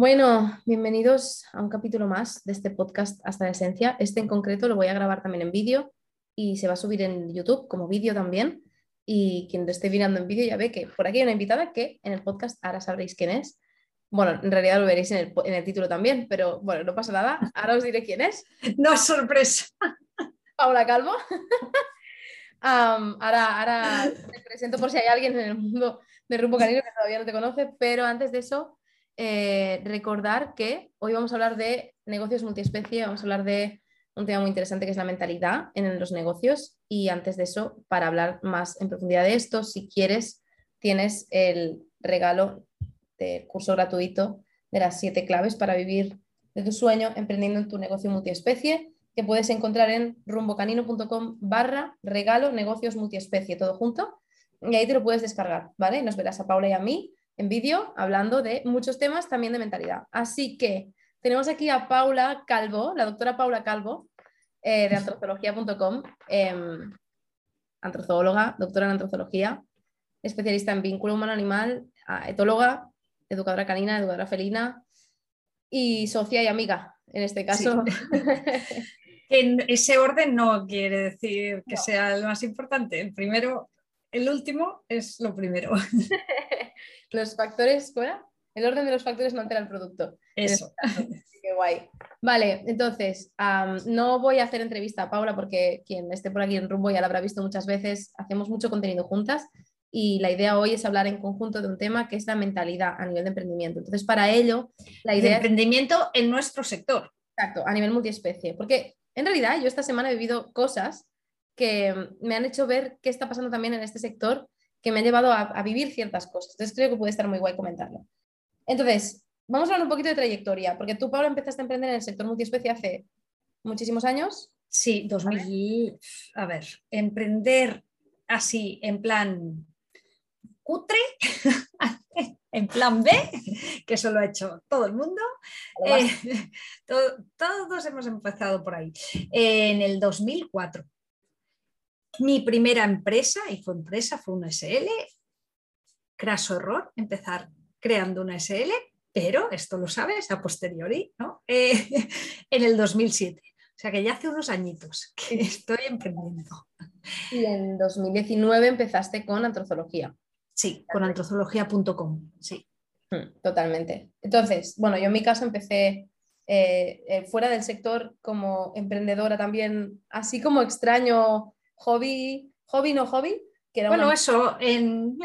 Bueno, bienvenidos a un capítulo más de este podcast Hasta la Esencia. Este en concreto lo voy a grabar también en vídeo y se va a subir en YouTube como vídeo también. Y quien lo esté mirando en vídeo ya ve que por aquí hay una invitada que en el podcast ahora sabréis quién es. Bueno, en realidad lo veréis en el, título también, pero bueno, no pasa nada. Ahora os diré quién es. No es sorpresa. Paula Calvo. ahora, ahora te presento por si hay alguien en el mundo de Rumbo Canino que todavía no te conoce, pero antes de eso eh, recordar que hoy vamos a hablar de negocios multiespecie, vamos a hablar de un tema muy interesante que es la mentalidad en los negocios y antes de eso, para hablar más en profundidad de esto, si quieres, tienes el regalo del curso gratuito de las siete claves para vivir de tu sueño emprendiendo en tu negocio multiespecie que puedes encontrar en rumbocanino.com barra regalo negocios multiespecie, todo junto, y ahí te lo puedes descargar, ¿vale? Nos verás a Paula y a mí en vídeo hablando de muchos temas también de mentalidad. Así que tenemos aquí a Paula Calvo, la doctora Paula Calvo, eh, de antropología.com, em, antrozoóloga, doctora en antrozoología, especialista en vínculo humano-animal, etóloga, educadora canina, educadora felina y socia y amiga, en este caso. en ese orden no quiere decir que sea lo más importante. El primero, el último es lo primero. los factores, ¿cuál El orden de los factores no altera el producto. Eso. Qué guay. Vale, entonces, no voy a hacer entrevista a Paula porque quien esté por aquí en rumbo ya la habrá visto muchas veces. Hacemos mucho contenido juntas y la idea hoy es hablar en conjunto de un tema que es la mentalidad a nivel de emprendimiento. Entonces, para ello, la idea... De emprendimiento en nuestro sector. Exacto, a nivel multiespecie. Porque en realidad yo esta semana he vivido cosas que me han hecho ver qué está pasando también en este sector que me ha llevado a, vivir ciertas cosas. Entonces creo que puede estar muy guay comentarlo. Entonces, vamos a hablar un poquito de trayectoria, porque tú, Pablo, empezaste a emprender en el sector multiespecie hace muchísimos años. Sí, 2000. A ver, emprender así, en plan cutre, en plan B, que eso lo ha hecho todo el mundo. Eh, todos hemos empezado por ahí. en el 2004. Mi primera empresa, y fue empresa, fue una SL. Craso error, empezar creando una SL, pero esto lo sabes a posteriori, ¿no? Eh, en el 2007. O sea que ya hace unos añitos que estoy emprendiendo. Y en 2019 empezaste con antrozoología. Sí, con antrozoología.com, sí. Hmm, totalmente. Entonces, bueno, yo en mi caso empecé eh, eh, fuera del sector como emprendedora también, así como extraño hobby, hobby no hobby. Que bueno, eso, en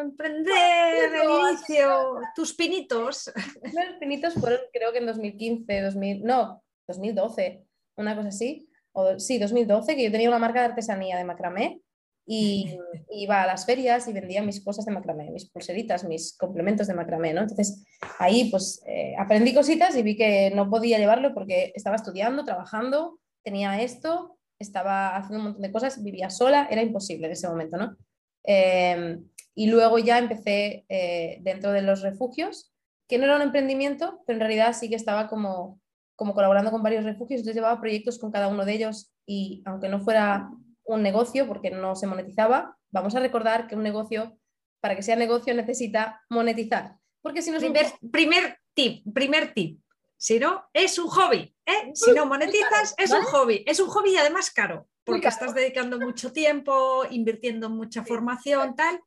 emprender, el inicio, tus pinitos. Los pinitos fueron creo que en 2015, 2000, no, 2012, una cosa así. O, sí, 2012, que yo tenía una marca de artesanía de macramé y iba a las ferias y vendía mis cosas de macramé, mis pulseritas, mis complementos de macramé, ¿no? Entonces ahí pues eh, aprendí cositas y vi que no podía llevarlo porque estaba estudiando, trabajando, tenía esto estaba haciendo un montón de cosas, vivía sola, era imposible en ese momento, ¿no? Em, y luego ya empecé eh, dentro de los refugios, que no era un emprendimiento, pero en realidad sí que estaba como, como colaborando con varios refugios, entonces llevaba proyectos con cada uno de ellos y aunque no fuera un negocio porque no se monetizaba, vamos a recordar que un negocio, para que sea negocio, necesita monetizar. Porque si no primer, primer tip, primer tip, si no, es un hobby. ¿eh? Si no monetizas, es un hobby. Es un hobby y además caro, porque estás dedicando mucho tiempo, invirtiendo mucha formación, tal,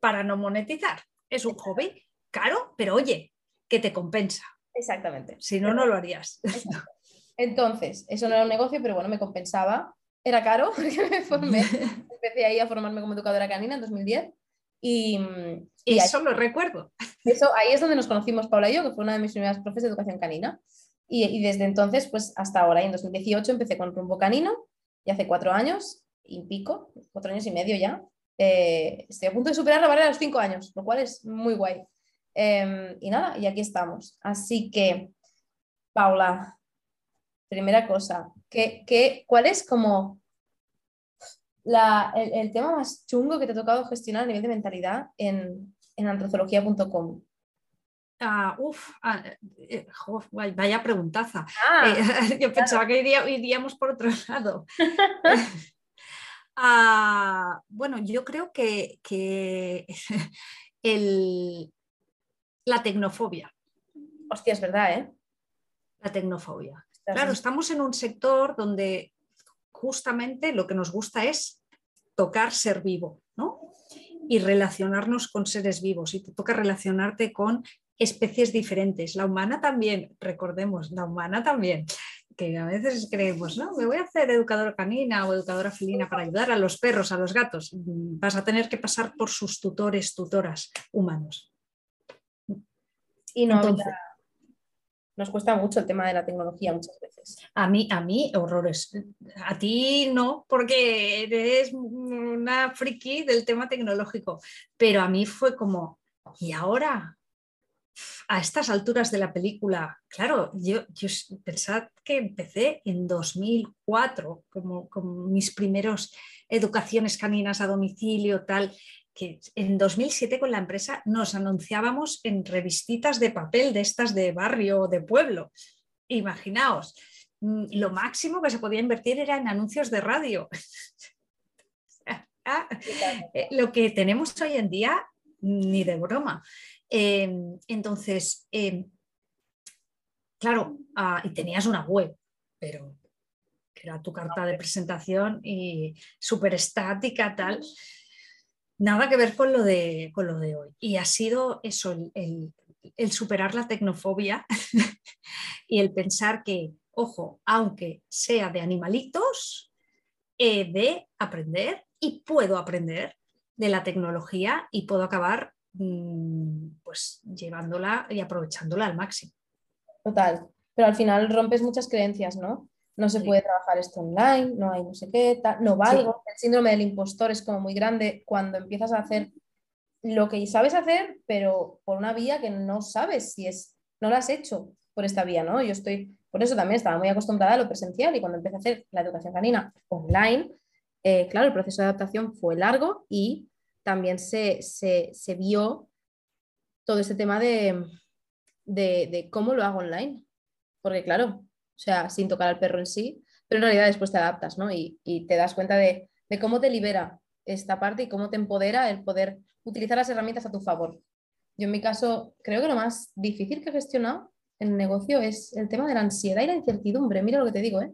para no monetizar. Es un hobby caro, pero oye, que te compensa. Exactamente. Si no, no lo harías. Entonces, eso no era un negocio, pero bueno, me compensaba. Era caro porque me formé. Empecé ahí a formarme como educadora canina en 2010. Y, eso lo recuerdo. Eso, ahí es donde nos conocimos Paula y yo, que fue una de mis primeras profes de educación canina. Y, desde entonces, pues hasta ahora, en 2018 empecé con Rumbo Canino, y hace cuatro años y pico, cuatro años y medio ya. Eh, estoy a punto de superar la barrera de los cinco años, lo cual es muy guay. Em, y nada, y aquí estamos. Así que, Paula, primera cosa, ¿qué, qué, cuál es como el, tema más chungo que te ha tocado gestionar a nivel de mentalidad en, en antrozoología.com? Ah, uf, ah, eh, vaya preguntaza. Ah, eh, yo pensaba que iríamos por otro lado. Ah, bueno, yo creo que, el, la tecnofobia. Hostia, es verdad, ¿eh? La tecnofobia. Claro, estamos en un sector donde justamente lo que nos gusta es tocar ser vivo, ¿no? Y relacionarnos con seres vivos. Y te toca relacionarte con especies diferentes. La humana también, recordemos, la humana también que a veces creemos, no, me voy a hacer educadora canina o educadora felina para ayudar a los perros, a los gatos. Vas a tener que pasar por sus tutores, tutoras humanos. Y no, nos cuesta mucho el tema de la tecnología muchas veces. A mí, a mí, horrores. A ti no, porque eres una friki del tema tecnológico, pero a mí fue como, ¿y ahora? a estas alturas de la película, claro, yo, yo pensad que empecé en 2004, como con mis primeros educaciones caninas a domicilio, tal, que en 2007 con la empresa nos anunciábamos en revistitas de papel de estas de barrio o de pueblo. Imaginaos, mm, lo máximo que se podía invertir era en anuncios de radio. Ah, eh, lo que tenemos hoy en día, ni de broma. Em, entonces, em, claro, ah, y tenías una web, pero que era tu carta de presentación y súper estática, tal. Nada que ver con lo, de, con lo de hoy. Y ha sido eso, el, superar la tecnofobia y el pensar que, ojo, aunque sea de animalitos, he de aprender y puedo aprender de la tecnología y puedo acabar Mm, pues llevándola y aprovechándola al máximo. Total, pero al final rompes muchas creencias, ¿no? No se puede trabajar esto online, no hay no sé qué, no valgo. El síndrome del impostor es como muy grande cuando empiezas a hacer lo que sabes hacer, pero por una vía que no sabes si es, no lo has hecho por esta vía, ¿no? Yo estoy, por eso también estaba muy acostumbrada a lo presencial y cuando empecé a hacer la educación canina online, eh, claro, el proceso de adaptación fue largo y también se, vio todo este tema de, cómo lo hago online. Porque claro, o sea, sin tocar al perro en sí, pero en realidad después te adaptas, ¿no? Y, te das cuenta de, cómo te libera esta parte y cómo te empodera el poder utilizar las herramientas a tu favor. Yo en mi caso creo que lo más difícil que he gestionado en el negocio es el tema de la ansiedad y la incertidumbre. Mira lo que te digo, ¿eh?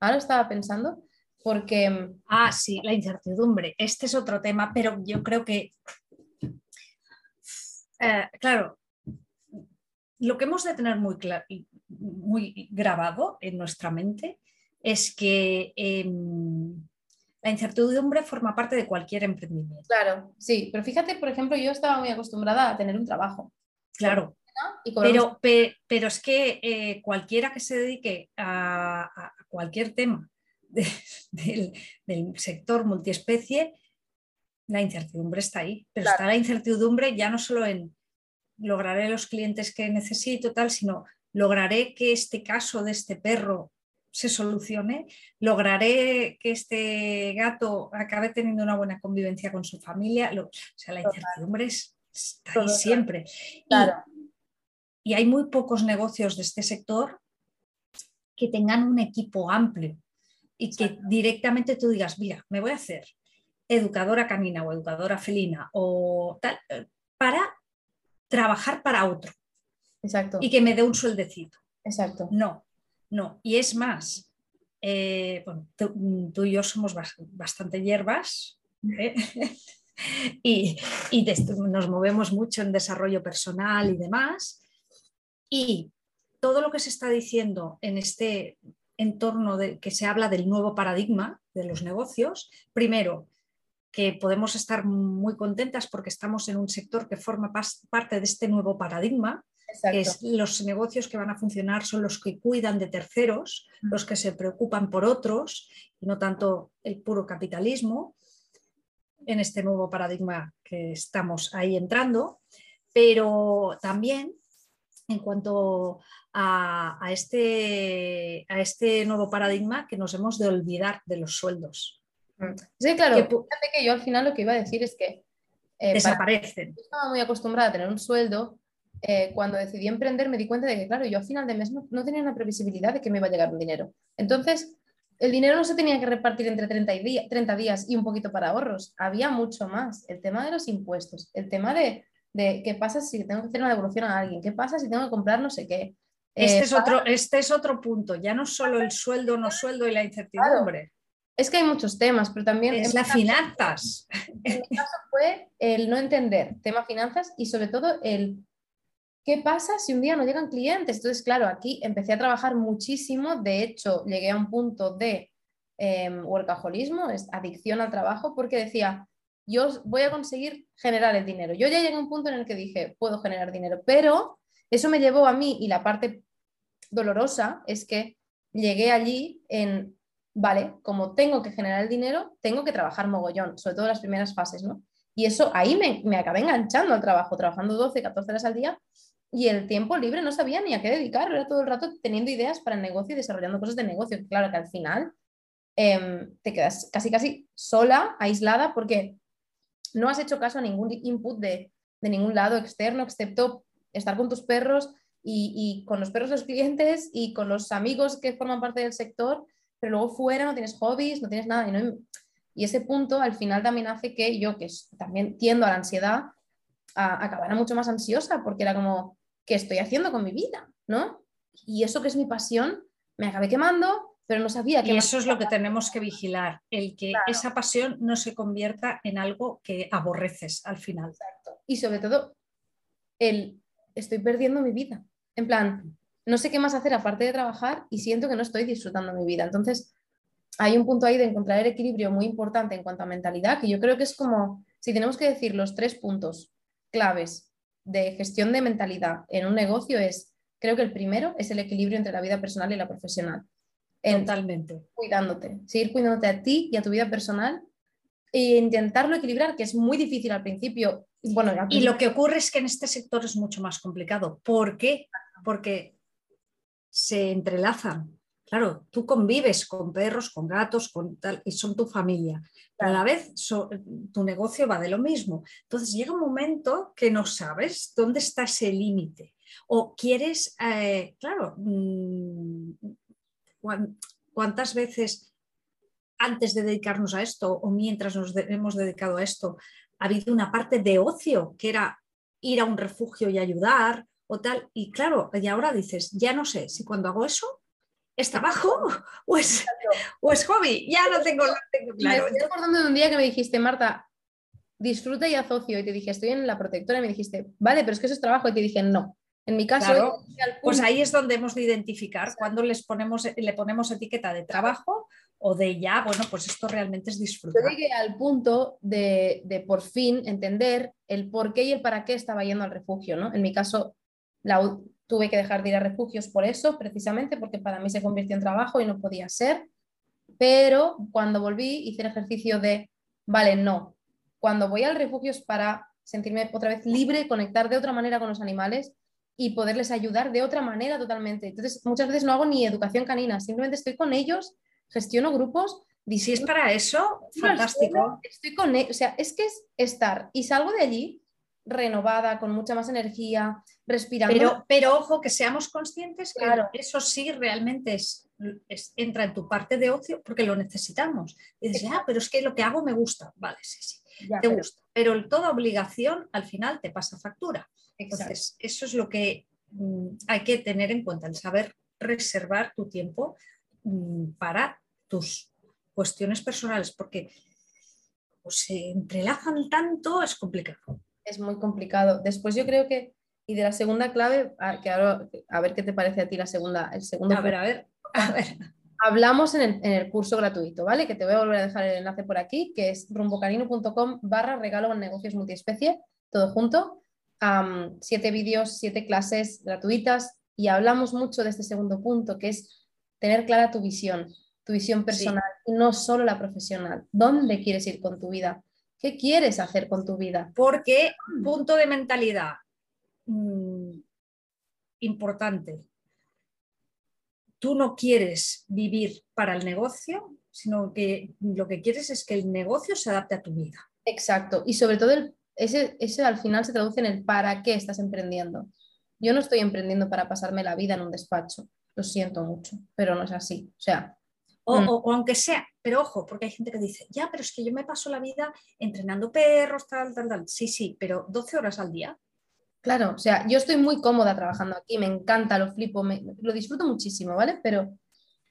Ahora estaba pensando porque... Mm, ah, sí, la incertidumbre. Este es otro tema, pero yo creo que, eh, claro, lo que hemos de tener muy, muy grabado en nuestra mente es que em, la incertidumbre forma parte de cualquier emprendimiento. Claro, sí, pero fíjate, por ejemplo, yo estaba muy acostumbrada a tener un trabajo. Claro. Pero, pero, es que eh, cualquiera que se dedique a cualquier tema del, sector multiespecie, la incertidumbre está ahí. Pero está la incertidumbre ya no solo en lograré los clientes que necesito, tal, sino lograré que este caso de este perro se solucione, lograré que este gato acabe teniendo una buena convivencia con su familia. o sea, la incertidumbre está ahí siempre. y hay muy pocos negocios de este sector que tengan un equipo amplio y que directamente tú digas, mira, me voy a hacer educadora canina o educadora felina o tal, eh, para trabajar para otro. Exacto. Y que me dé un sueldecito. Exacto. No, no. Y es más, eh, tú, y yo somos bastante hierbas ¿eh? y, y nos movemos mucho en desarrollo personal y demás. Y todo lo que se está diciendo en este en torno de que se habla del nuevo paradigma de los negocios. Primero, que podemos estar muy contentas porque estamos en un sector que forma parte de este nuevo paradigma, que es los negocios que van a funcionar son los que cuidan de terceros, mm. los que se preocupan por otros y no tanto el puro capitalismo en este nuevo paradigma que estamos ahí entrando, pero también en cuanto a, este, a este nuevo paradigma que nos hemos de olvidar de los sueldos. Mm. Sí, claro, que, que yo al final lo que iba a decir es que eh, desaparecen. yo estaba muy acostumbrada a tener un sueldo. Eh, cuando decidí emprender me di cuenta de que, claro, yo al final de mes no, tenía una previsibilidad de que me iba a llegar un dinero. Entonces, el dinero no se tenía que repartir entre 30, y 30 días y un poquito para ahorros. Había mucho más. El tema de los impuestos, el tema de de qué pasa si tengo que hacer una devolución a alguien, qué pasa si tengo que comprar no sé qué. Este, es, otro, este es otro punto, ya no solo el sueldo, no sueldo y la incertidumbre. Es que hay muchos temas, pero también... Es las finanzas. En mi caso fue el no entender tema finanzas y sobre todo el qué pasa si un día no llegan clientes. Entonces, claro, aquí empecé a trabajar muchísimo, de hecho llegué a un punto de eh, workaholismo, es adicción al trabajo, porque decía, yo voy a conseguir generar el dinero. Yo ya llegué a un punto en el que dije, puedo generar dinero, pero eso me llevó a mí y la parte dolorosa es que llegué allí en, vale, como tengo que generar el dinero, tengo que trabajar mogollón, sobre todo las primeras fases, ¿no? Y eso ahí me, me acabé enganchando al trabajo, trabajando 12, 14 horas al día y el tiempo libre no sabía ni a qué dedicarlo, era todo el rato teniendo ideas para el negocio y desarrollando cosas de negocio. Claro que al final em, te quedas casi casi sola, aislada, porque no has hecho caso a ningún input de, de ningún lado externo, excepto estar con tus perros y, con los perros los clientes y con los amigos que forman parte del sector, pero luego fuera no tienes hobbies, no tienes nada. Y, y ese punto al final también hace que yo, que también tiendo a la ansiedad, a, acabara mucho más ansiosa, porque era como, ¿qué estoy haciendo con mi vida? ¿No? Y eso que es mi pasión, me acabé quemando, pero no sabía que... Y eso es lo que tenemos que vigilar, el que esa pasión no se convierta en algo que aborreces al final. Exacto. Y sobre todo, el estoy perdiendo mi vida. En plan, no sé qué más hacer aparte de trabajar y siento que no estoy disfrutando mi vida. Entonces, hay un punto ahí de encontrar el equilibrio muy importante en cuanto a mentalidad, que yo creo que es como, si tenemos que decir los tres puntos claves de gestión de mentalidad en un negocio, es, creo que el primero es el equilibrio entre la vida personal y la profesional. Totalmente. Cuidándote, seguir cuidándote a ti y a tu vida personal e intentarlo equilibrar, que es muy difícil al principio. Bueno, Y lo que ocurre es que en este sector es mucho más complicado. ¿Por qué? Porque se entrelazan. Claro, tú convives con perros, con gatos, con tal, y son tu familia. Pero a la vez tu negocio va de lo mismo. Entonces llega un momento que no sabes dónde está ese límite. O quieres, eh, claro, mm, ¿cuántas veces antes de dedicarnos a esto o mientras nos hemos dedicado a esto, ha habido una parte de ocio que era ir a un refugio y ayudar o tal. Y claro, y ahora dices, ya no sé si cuando hago eso es trabajo o es, o es hobby. Ya no tengo, tengo claro. Me estoy acordando de un día que me dijiste, Marta, disfruta y asocio. Y te dije, estoy en la protectora. Y me dijiste, vale, pero es que eso es trabajo. Y te dije, no. En mi caso, pues ahí es donde hemos de identificar cuando les ponemos, le ponemos etiqueta de trabajo o de ya, bueno, pues esto realmente es disfrutar. Yo llegué al punto de, de, por fin entender el por qué y el para qué estaba yendo al refugio, ¿no? En mi caso, la, tuve que dejar de ir a refugios por eso, precisamente porque para mí se convirtió en trabajo y no podía ser. Pero cuando volví hice el ejercicio de, vale, no, cuando voy al refugio es para sentirme otra vez libre, conectar de otra manera con los animales y poderles ayudar de otra manera totalmente. Entonces, muchas veces no hago ni educación canina, simplemente estoy con ellos gestiono grupos. Si es para eso, fantástico. estoy con, e, o sea, es que es estar y salgo de allí renovada, con mucha más energía, respirando. Pero, pero ojo, que seamos conscientes que claro. eso sí realmente es, entra en tu parte de ocio porque lo necesitamos. Y dices, ah, pero es que lo que hago me gusta. Vale, sí, sí, te gusta. Pero toda obligación al final te pasa factura. Entonces, eso es lo que mm, hay que tener en cuenta, el saber reservar tu tiempo Mm, para tus cuestiones personales, porque se entrelazan tanto, es complicado. Es muy complicado. Después yo creo que, y de la segunda clave, a, que a ver qué te parece a ti la segunda, el segundo. A ver, a ver, a ver. Hablamos en el, curso gratuito, ¿vale? Que te voy a volver a dejar el enlace por aquí, que es rumbocarino.com barra regalo en negocios multiespecie, todo junto. siete vídeos, siete clases gratuitas y hablamos mucho de este segundo punto, que es tener clara tu visión, tu visión personal y no solo la profesional. ¿Dónde quieres ir con tu vida? ¿Qué quieres hacer con tu vida? Porque, punto de mentalidad mm, importante, tú no quieres vivir para el negocio, sino que lo que quieres es que el negocio se adapte a tu vida. Exacto. Y sobre todo ese, ese al final se traduce en el para qué estás emprendiendo. Yo no estoy emprendiendo para pasarme la vida en un despacho lo siento mucho, pero no es así. O sea, O, mm. o, aunque sea, pero ojo, porque hay gente que dice, ya, pero es que yo me paso la vida entrenando perros, tal, tal, tal. Sí, sí, pero 12 horas al día. Claro, o sea, yo estoy muy cómoda trabajando aquí, me encanta, lo flipo, lo disfruto muchísimo, ¿vale? Pero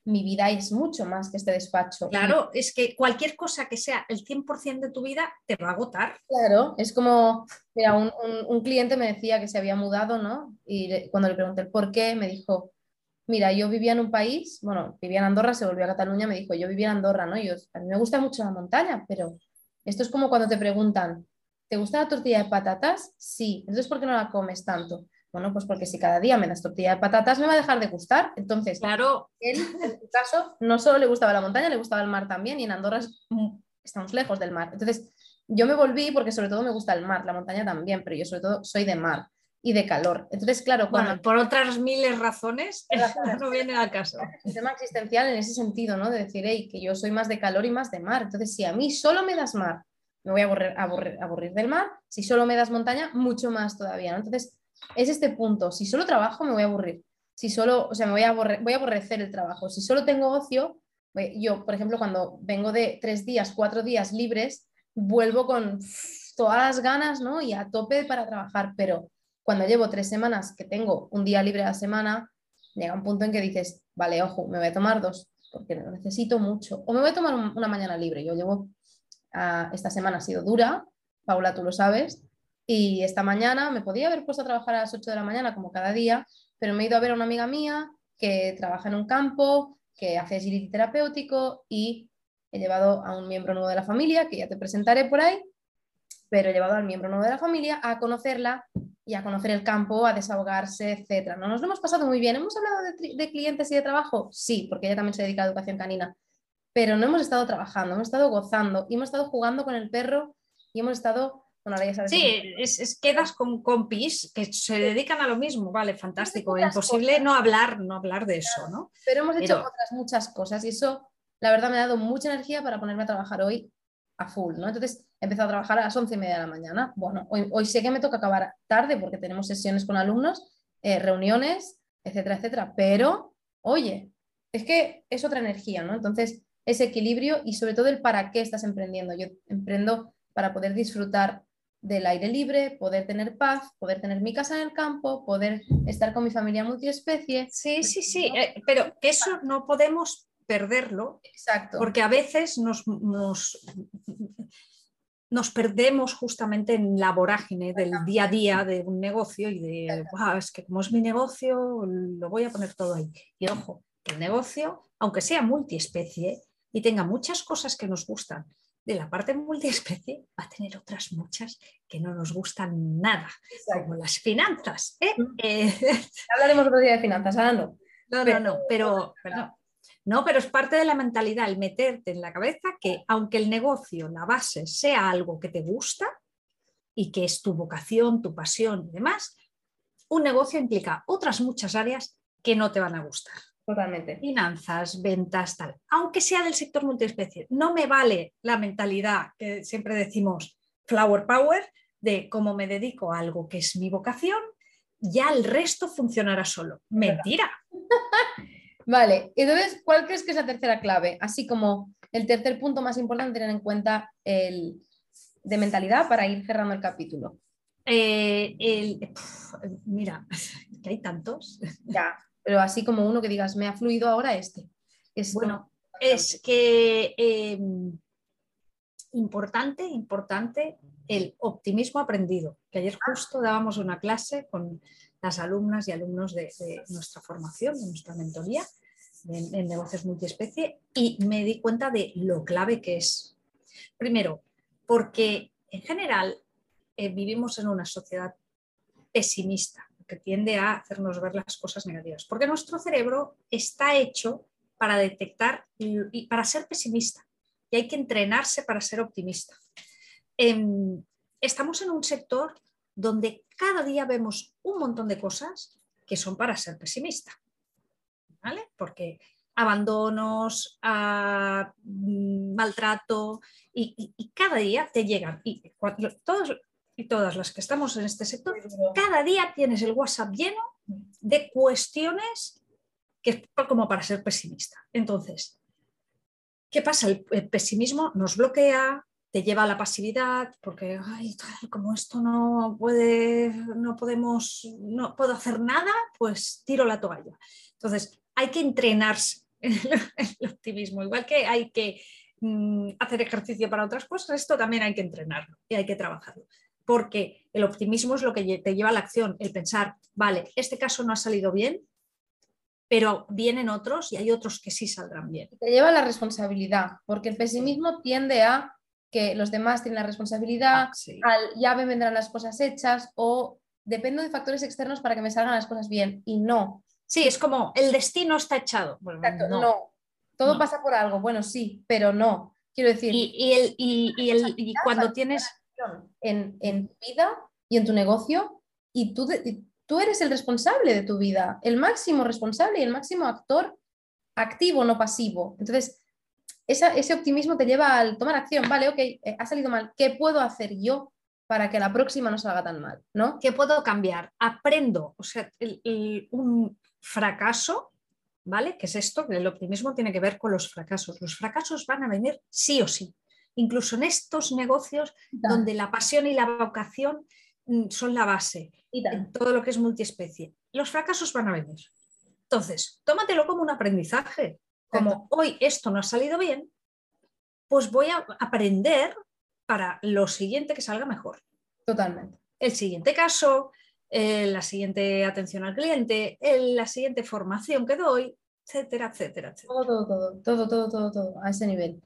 mi vida es mucho más que este despacho. Claro, es que cualquier cosa que sea el 100% de tu vida te va a agotar. Claro, es como, mira, un, un, cliente me decía que se había mudado, ¿no? Y cuando le pregunté por qué, me dijo, mira, yo vivía en un país, bueno, vivía en Andorra, se volvió a Cataluña, me dijo, yo vivía en Andorra, ¿no? Yo, a mí me gusta mucho la montaña, pero esto es como cuando te preguntan, ¿Te gusta la tortilla de patatas? Sí. Entonces, ¿por qué no la comes tanto? Bueno, pues porque si cada día me das tortilla de patatas, me va a dejar de gustar. Entonces, claro. él, en su caso, no solo le gustaba la montaña, le gustaba el mar también, y en Andorra estamos lejos del mar. Entonces, yo me volví porque sobre todo me gusta el mar, la montaña también, pero yo sobre todo soy de mar y de calor. Entonces, claro, cuando... por otras miles razones, no viene al caso. Un tema existencial en ese sentido, ¿no? De decir, hey, que yo soy más de calor y más de mar. Entonces, si a mí solo me das mar me voy a aburrir, aburrir, del mar. Si solo me das montaña, mucho más todavía. Entonces, es este punto. Si solo trabajo, me voy a aburrir. Si solo, o sea, me voy a, voy a aborrecer el trabajo. Si solo tengo ocio, yo, por ejemplo, cuando vengo de tres días, cuatro días libres, vuelvo con todas las ganas, ¿no? Y a tope para trabajar. Pero cuando llevo tres semanas que tengo un día libre a la semana, llega un punto en que dices, vale, ojo, me voy a tomar dos, porque lo necesito mucho. O me voy a tomar una mañana libre. Yo llevo esta semana ha sido dura, Paula, tú lo sabes, y esta mañana me podía haber puesto a trabajar a las 8 de la mañana como cada día, pero me he ido a ver a una amiga mía que trabaja en un campo, que hace agility terapéutico y he llevado a un miembro nuevo de la familia, que ya te presentaré por ahí, pero he llevado al miembro nuevo de la familia a conocerla y a conocer el campo, a desahogarse, etc. ¿No? Nos lo hemos pasado muy bien. ¿Hemos hablado de, de clientes y de trabajo? Sí, porque ella también se dedica a educación canina pero no hemos estado trabajando, hemos estado gozando y hemos estado jugando con el perro y hemos estado... Bueno, ya sabes sí, es, quedas con compis que se dedican a lo mismo, vale, fantástico, imposible no hablar, no hablar de eso, ¿no? Pero hemos hecho otras muchas cosas y eso, la verdad, me ha dado mucha energía para ponerme a trabajar hoy a full, ¿no? Entonces empezado a trabajar a las once y media de la mañana. Bueno, hoy, hoy sé que me toca acabar tarde porque tenemos sesiones con alumnos, eh, reuniones, etcétera, etcétera, pero, oye, es que es otra energía, ¿no? Entonces, ese equilibrio y sobre todo el para qué estás emprendiendo. Yo emprendo para poder disfrutar del aire libre, poder tener paz, poder tener mi casa en el campo, poder estar con mi familia multiespecie. Sí, sí, sí, eh, pero eso no podemos perderlo. Exacto. Porque a veces nos, nos, nos perdemos justamente en la vorágine del día a día de un negocio y de, es que como es mi negocio, lo voy a poner todo ahí. Y ojo, el negocio, aunque sea multiespecie, y tenga muchas cosas que nos gustan de la parte multiespecie, va a tener otras muchas que no nos gustan nada, como las finanzas. ¿eh? Mm. Eh, Hablaremos otro día de finanzas, ahora no. No, no, no, pero, no, pero es parte de la mentalidad, el meterte en la cabeza que aunque el negocio, la base, sea algo que te gusta y que es tu vocación, tu pasión y demás, un negocio implica otras muchas áreas que no te van a gustar. Totalmente. Finanzas, ventas, tal. Aunque sea del sector multiespecie, no me vale la mentalidad que siempre decimos flower power de cómo me dedico a algo que es mi vocación, ya el resto funcionará solo. Mentira. vale, entonces, ¿cuál crees que es la tercera clave? Así como el tercer punto más importante tener en cuenta el de mentalidad para ir cerrando el capítulo. Eh, mira, que hay tantos. Ya, pero así como uno que digas, me ha fluido ahora este. Es bueno, es que em, importante, importante el optimismo aprendido, que ayer justo dábamos una clase con las alumnas y alumnos de, nuestra formación, de nuestra mentoría en, negocios multiespecie y me di cuenta de lo clave que es. Primero, porque en general eh, vivimos en una sociedad pesimista que tiende a hacernos ver las cosas negativas, porque nuestro cerebro está hecho para detectar y, para ser pesimista y hay que entrenarse para ser optimista. Em, estamos en un sector donde cada día vemos un montón de cosas que son para ser pesimista, ¿vale? Porque abandonos, mm, maltrato y, cada día te llegan y todos y todas las que estamos en este sector, cada día tienes el WhatsApp lleno de cuestiones que es como para ser pesimista. Entonces, ¿Qué pasa? El, pesimismo nos bloquea, te lleva a la pasividad, porque como esto no puede, no podemos, no puedo hacer nada, pues tiro la toalla. Entonces, hay que entrenarse el optimismo, igual que hay que mm, hacer ejercicio para otras cosas, esto también hay que entrenarlo y hay que trabajarlo. Porque el optimismo es lo que te lleva a la acción, el pensar, vale, este caso no ha salido bien, pero vienen otros y hay otros que sí saldrán bien. Te lleva a la responsabilidad, porque el pesimismo tiende a que los demás tienen la responsabilidad, ah, al ya me vendrán las cosas hechas o dependo de factores externos para que me salgan las cosas bien y no. Sí, es como el destino está echado. no. Todo pasa por algo. Bueno, sí, pero no. Quiero decir. Y, el, y, cuando tienes. En, en, tu vida y en tu negocio, y tú, tú eres el responsable de tu vida, el máximo responsable y el máximo actor activo, no pasivo. Entonces, ese optimismo te lleva al tomar acción. Vale, ok, eh, ha salido mal. ¿Qué puedo hacer yo para que la próxima no salga tan mal? ¿no? ¿Qué puedo cambiar? Aprendo. O sea, un fracaso, ¿vale? ¿Qué es esto? El optimismo tiene que ver con los fracasos. Los fracasos van a venir sí o sí. Incluso en estos negocios donde la pasión y la vocación mm, son la base, en todo lo que es multiespecie. Los fracasos van a venir. Entonces, tómatelo como un aprendizaje. Como hoy esto no ha salido bien, pues voy a aprender para lo siguiente que salga mejor. Totalmente. El siguiente caso, eh, la siguiente atención al cliente, la siguiente formación que doy, etcétera, etcétera, etcétera. Todo, todo, todo, todo, todo, todo, a ese nivel.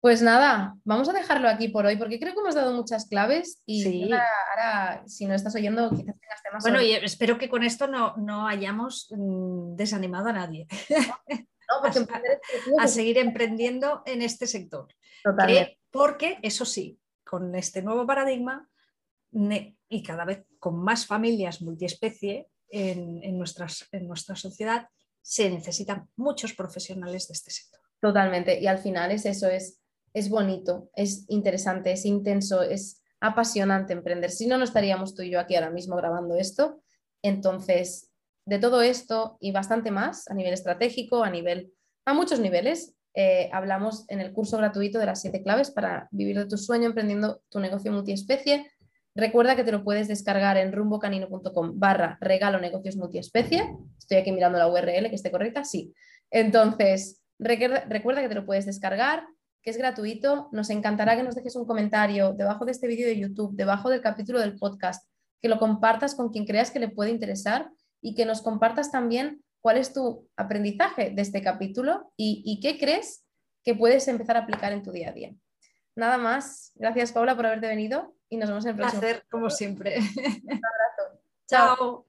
Pues nada, vamos a dejarlo aquí por hoy porque creo que hemos dado muchas claves y ahora, si no estás oyendo, quizás tengas temas. Bueno, y espero que con esto no, no hayamos mm, desanimado a nadie. a, seguir emprendiendo en este sector. Totalmente. porque, eso sí, con este nuevo paradigma y cada vez con más familias multiespecie en, nuestras, en nuestra sociedad, se necesitan muchos profesionales de este sector. Totalmente. Y al final es eso, es es bonito, es interesante, es intenso, es apasionante emprender. Si no, no estaríamos tú y yo aquí ahora mismo grabando esto. Entonces, de todo esto y bastante más a nivel estratégico, a nivel, a muchos niveles, eh, hablamos en el curso gratuito de las siete claves para vivir de tu sueño emprendiendo tu negocio multiespecie. Recuerda que te lo puedes descargar en rumbocanino.com barra regalo negocios multiespecie. Estoy aquí mirando la URL que esté correcta. Sí. Entonces, recuerda que te lo puedes descargar que es gratuito. Nos encantará que nos dejes un comentario debajo de este vídeo de YouTube, debajo del capítulo del podcast, que lo compartas con quien creas que le puede interesar y que nos compartas también cuál es tu aprendizaje de este capítulo y, qué crees que puedes empezar a aplicar en tu día a día. Nada más. Gracias, Paula, por haberte venido y nos vemos en el próximo. Placer, como siempre. Un abrazo. Chao.